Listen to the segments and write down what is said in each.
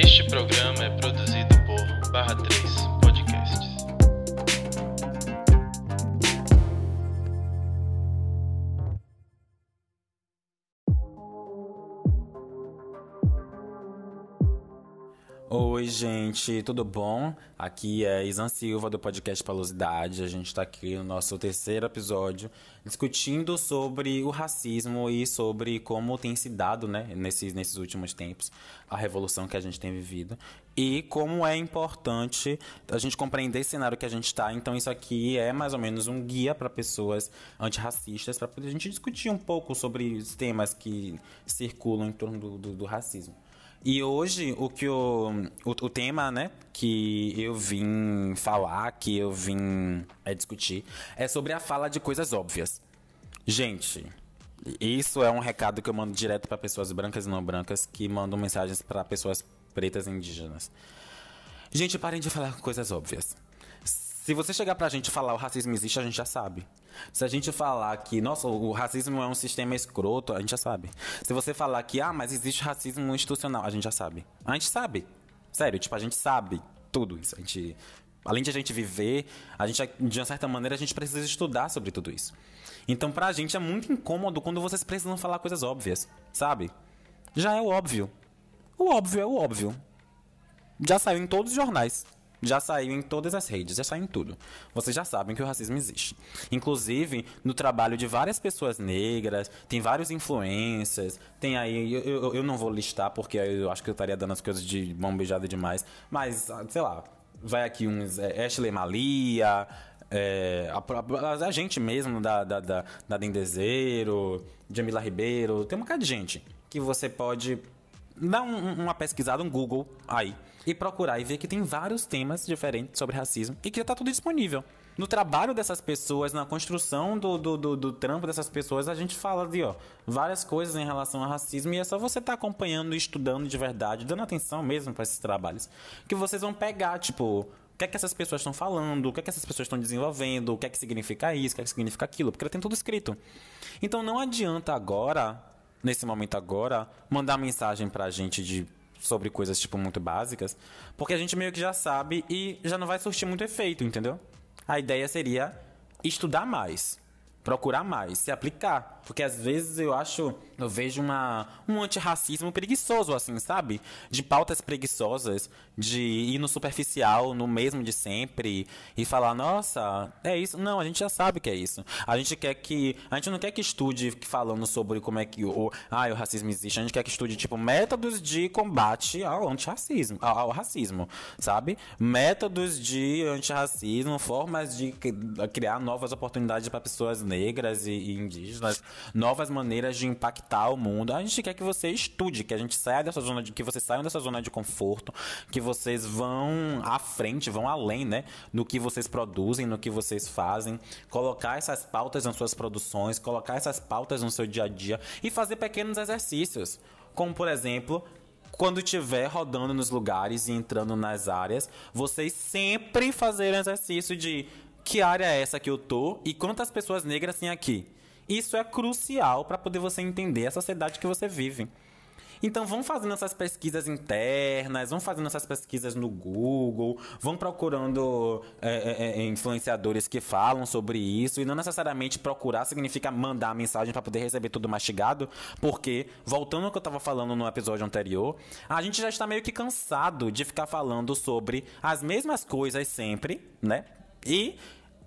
Este programa é produzido por Barra 3 Oi, gente, tudo bom? Aqui é Isan Silva do podcast Palosidade. A gente está aqui no nosso terceiro episódio discutindo sobre o racismo e sobre como tem se dado, né, nesses, nesses últimos tempos, a revolução que a gente tem vivido e como é importante a gente compreender esse cenário que a gente está. Então, isso aqui é mais ou menos um guia para pessoas antirracistas, para poder a gente discutir um pouco sobre os temas que circulam em torno do, do, do racismo. E hoje o que o, o, o, tema, né, que eu vim falar, que eu vim é, discutir, é sobre a fala de coisas óbvias. Gente, isso é um recado que eu mando direto para pessoas brancas e não brancas que mandam mensagens para pessoas pretas e indígenas. Gente, parem de falar coisas óbvias. Se você chegar pra gente e falar o racismo existe, a gente já sabe. Se a gente falar que, nossa, o racismo é um sistema escroto, a gente já sabe. Se você falar que, ah, mas existe racismo institucional, a gente já sabe. A gente sabe. Sério, tipo, a gente sabe tudo isso. A gente, além de a gente viver, a gente, de uma certa maneira, a gente precisa estudar sobre tudo isso. Então, pra gente é muito incômodo quando vocês precisam falar coisas óbvias, sabe? Já é o óbvio. O óbvio é o óbvio. Já saiu em todos os jornais. Já saiu em todas as redes, já saiu em tudo. Vocês já sabem que o racismo existe. Inclusive, no trabalho de várias pessoas negras, tem vários influencers, tem aí. Eu, eu, eu não vou listar porque eu acho que eu estaria dando as coisas de mão beijada demais, mas, sei lá, vai aqui uns. É, Ashley Malia, é, a, a, gente mesmo da, da, da, da Dendezeiro, Jamila Ribeiro, tem uma cara de gente que você pode dar um, uma pesquisada, um Google aí e procurar e ver que tem vários temas diferentes sobre racismo e que já tá tudo disponível. No trabalho dessas pessoas, na construção do, do, do, do trampo dessas pessoas, a gente fala de ó, várias coisas em relação ao racismo e é só você estar tá acompanhando estudando de verdade, dando atenção mesmo para esses trabalhos, que vocês vão pegar, tipo, o que é que essas pessoas estão falando, o que é que essas pessoas estão desenvolvendo, o que é que significa isso, o que é que significa aquilo, porque tem tudo escrito. Então não adianta agora, nesse momento agora, mandar mensagem pra gente de sobre coisas, tipo, muito básicas, porque a gente meio que já sabe e já não vai surtir muito efeito, entendeu? A ideia seria estudar mais procurar mais, se aplicar. Porque às vezes eu acho, eu vejo uma, um antirracismo preguiçoso, assim, sabe? De pautas preguiçosas, de ir no superficial, no mesmo de sempre, e falar, nossa, é isso. Não, a gente já sabe que é isso. A gente quer que. A gente não quer que estude falando sobre como é que o, ah, o racismo existe. A gente quer que estude, tipo, métodos de combate ao antirracismo, ao, ao racismo, sabe? Métodos de antirracismo, formas de criar novas oportunidades para pessoas negras e, e, indígenas, novas maneiras de impactar o mundo. A gente quer que você estude, que a gente saia dessa zona de que vocês saiam dessa zona de conforto, que vocês vão à frente, vão além, né, no que vocês produzem, no que vocês fazem, colocar essas pautas nas suas produções, colocar essas pautas no seu dia a dia e fazer pequenos exercícios, como por exemplo, quando estiver rodando nos lugares e entrando nas áreas, vocês sempre fazerem exercício de que área é essa que eu tô e quantas pessoas negras tem aqui. Isso é crucial para poder você entender a sociedade que você vive. Então vão fazendo essas pesquisas internas, vão fazendo essas pesquisas no Google, vão procurando é, é, é influenciadores que falam sobre isso e não necessariamente procurar significa mandar mensagem para poder receber tudo mastigado, porque voltando ao que eu estava falando no episódio anterior, a gente já está meio que cansado de ficar falando sobre as mesmas coisas sempre, né? E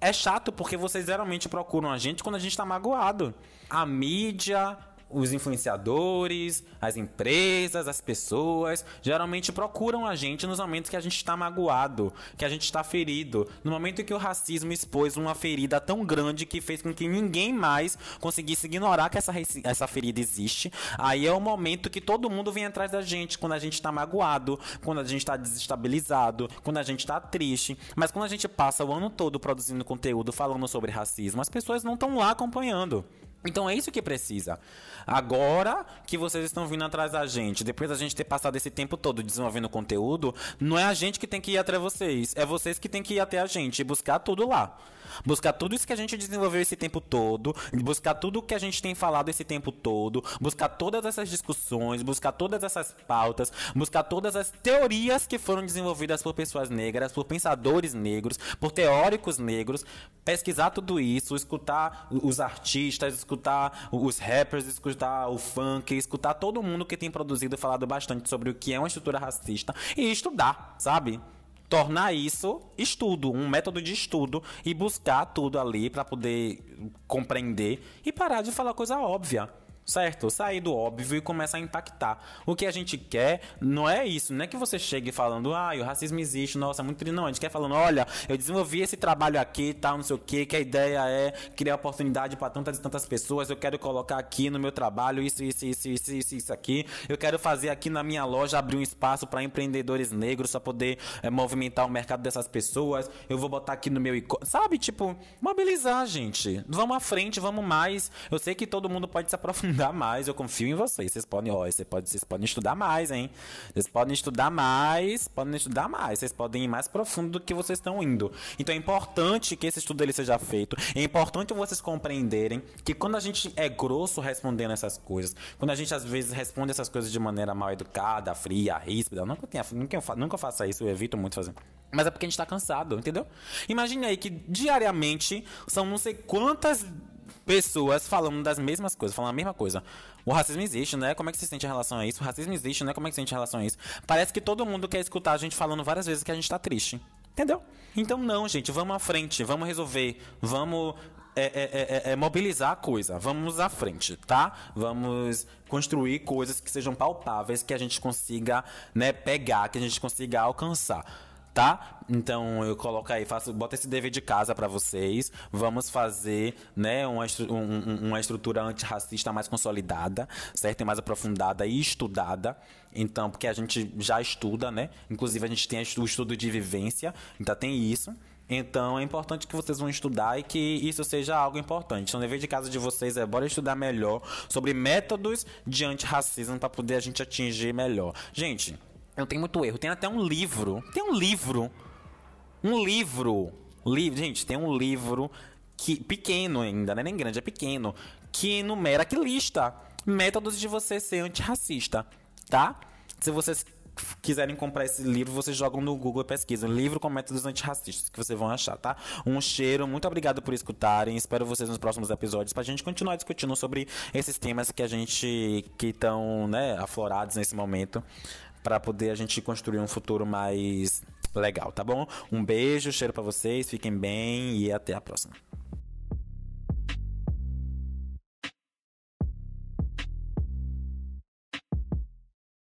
é chato porque vocês geralmente procuram a gente quando a gente tá magoado. A mídia, os influenciadores, as empresas, as pessoas geralmente procuram a gente nos momentos que a gente está magoado, que a gente está ferido, no momento que o racismo expôs uma ferida tão grande que fez com que ninguém mais conseguisse ignorar que essa, essa ferida existe. Aí é o momento que todo mundo vem atrás da gente quando a gente está magoado, quando a gente está desestabilizado, quando a gente está triste. Mas quando a gente passa o ano todo produzindo conteúdo falando sobre racismo, as pessoas não estão lá acompanhando Então é isso que precisa. Agora que vocês estão vindo atrás da gente, depois da gente ter passado esse tempo todo desenvolvendo conteúdo, não é a gente que tem que ir até vocês, é vocês que tem que ir até a gente e buscar tudo lá. Buscar tudo isso que a gente desenvolveu esse tempo todo, buscar tudo que a gente tem falado esse tempo todo, buscar todas essas discussões, buscar todas essas pautas, buscar todas as teorias que foram desenvolvidas por pessoas negras, por pensadores negros, por teóricos negros, pesquisar tudo isso, escutar os artistas, escutar os rappers, escutar o funk, escutar todo mundo que tem produzido e falado bastante sobre o que é uma estrutura racista e estudar, sabe? tornar isso estudo, um método de estudo e buscar tudo ali para poder compreender e parar de falar coisa óbvia certo? Sair do óbvio e começar a impactar. O que a gente quer não é isso, não é que você chegue falando, ah, o racismo existe, nossa, muito triste. Não, a gente quer falando, olha, eu desenvolvi esse trabalho aqui, tal, não sei o que, que a ideia é criar oportunidade para tantas e tantas pessoas, eu quero colocar aqui no meu trabalho isso, isso, isso, isso, isso, isso aqui. Eu quero fazer aqui na minha loja, abrir um espaço para empreendedores negros, para poder é, movimentar o mercado dessas pessoas. Eu vou botar aqui no meu... Sabe, tipo, mobilizar, gente. Vamos à frente, vamos mais. Eu sei que todo mundo pode se aprofundar estudar mais, eu confio em vocês. Vocês podem, ó, vocês podem, vocês podem estudar mais, hein? Vocês podem estudar mais, podem estudar mais, vocês podem ir mais profundo do que vocês estão indo. Então é importante que esse estudo ele seja feito. É importante vocês compreenderem que quando a gente é grosso respondendo essas coisas, quando a gente às vezes responde essas coisas de maneira mal educada, fria, ríspida, nunca, tenha, nunca, nunca faça isso, eu evito muito fazer. Mas é porque a gente tá cansado, entendeu? Imagine aí que diariamente são não sei quantas pessoas falando das mesmas coisas, falando a mesma coisa. O racismo existe, né? Como é que você sente em relação a isso? O racismo existe, né? Como é que você sente em relação a isso? Parece que todo mundo quer escutar a gente falando várias vezes que a gente tá triste. Entendeu? Então não, gente, vamos à frente, vamos resolver, vamos é, é, é, é, mobilizar a coisa. Vamos à frente, tá? Vamos construir coisas que sejam palpáveis, que a gente consiga né, pegar, que a gente consiga alcançar tá? Então eu coloco aí, faço, bota esse dever de casa para vocês. Vamos fazer, né, uma, um, uma estrutura antirracista mais consolidada, certo? E mais aprofundada e estudada. Então, porque a gente já estuda, né? Inclusive a gente tem o estudo de vivência, então tem isso. Então é importante que vocês vão estudar e que isso seja algo importante. Então, o dever de casa de vocês é bora estudar melhor sobre métodos de antirracismo para poder a gente atingir melhor. Gente, não tem muito erro. Tem até um livro. Tem um livro. Um livro. Livro, gente, tem um livro que pequeno ainda, não é nem grande, é pequeno, que enumera, que lista métodos de você ser antirracista, tá? Se vocês quiserem comprar esse livro, vocês jogam no Google e pesquisam livro com métodos antirracistas, que vocês vão achar, tá? Um cheiro, muito obrigado por escutarem. Espero vocês nos próximos episódios pra gente continuar discutindo sobre esses temas que a gente que estão, né, aflorados nesse momento para poder a gente construir um futuro mais legal, tá bom? Um beijo, cheiro para vocês, fiquem bem e até a próxima.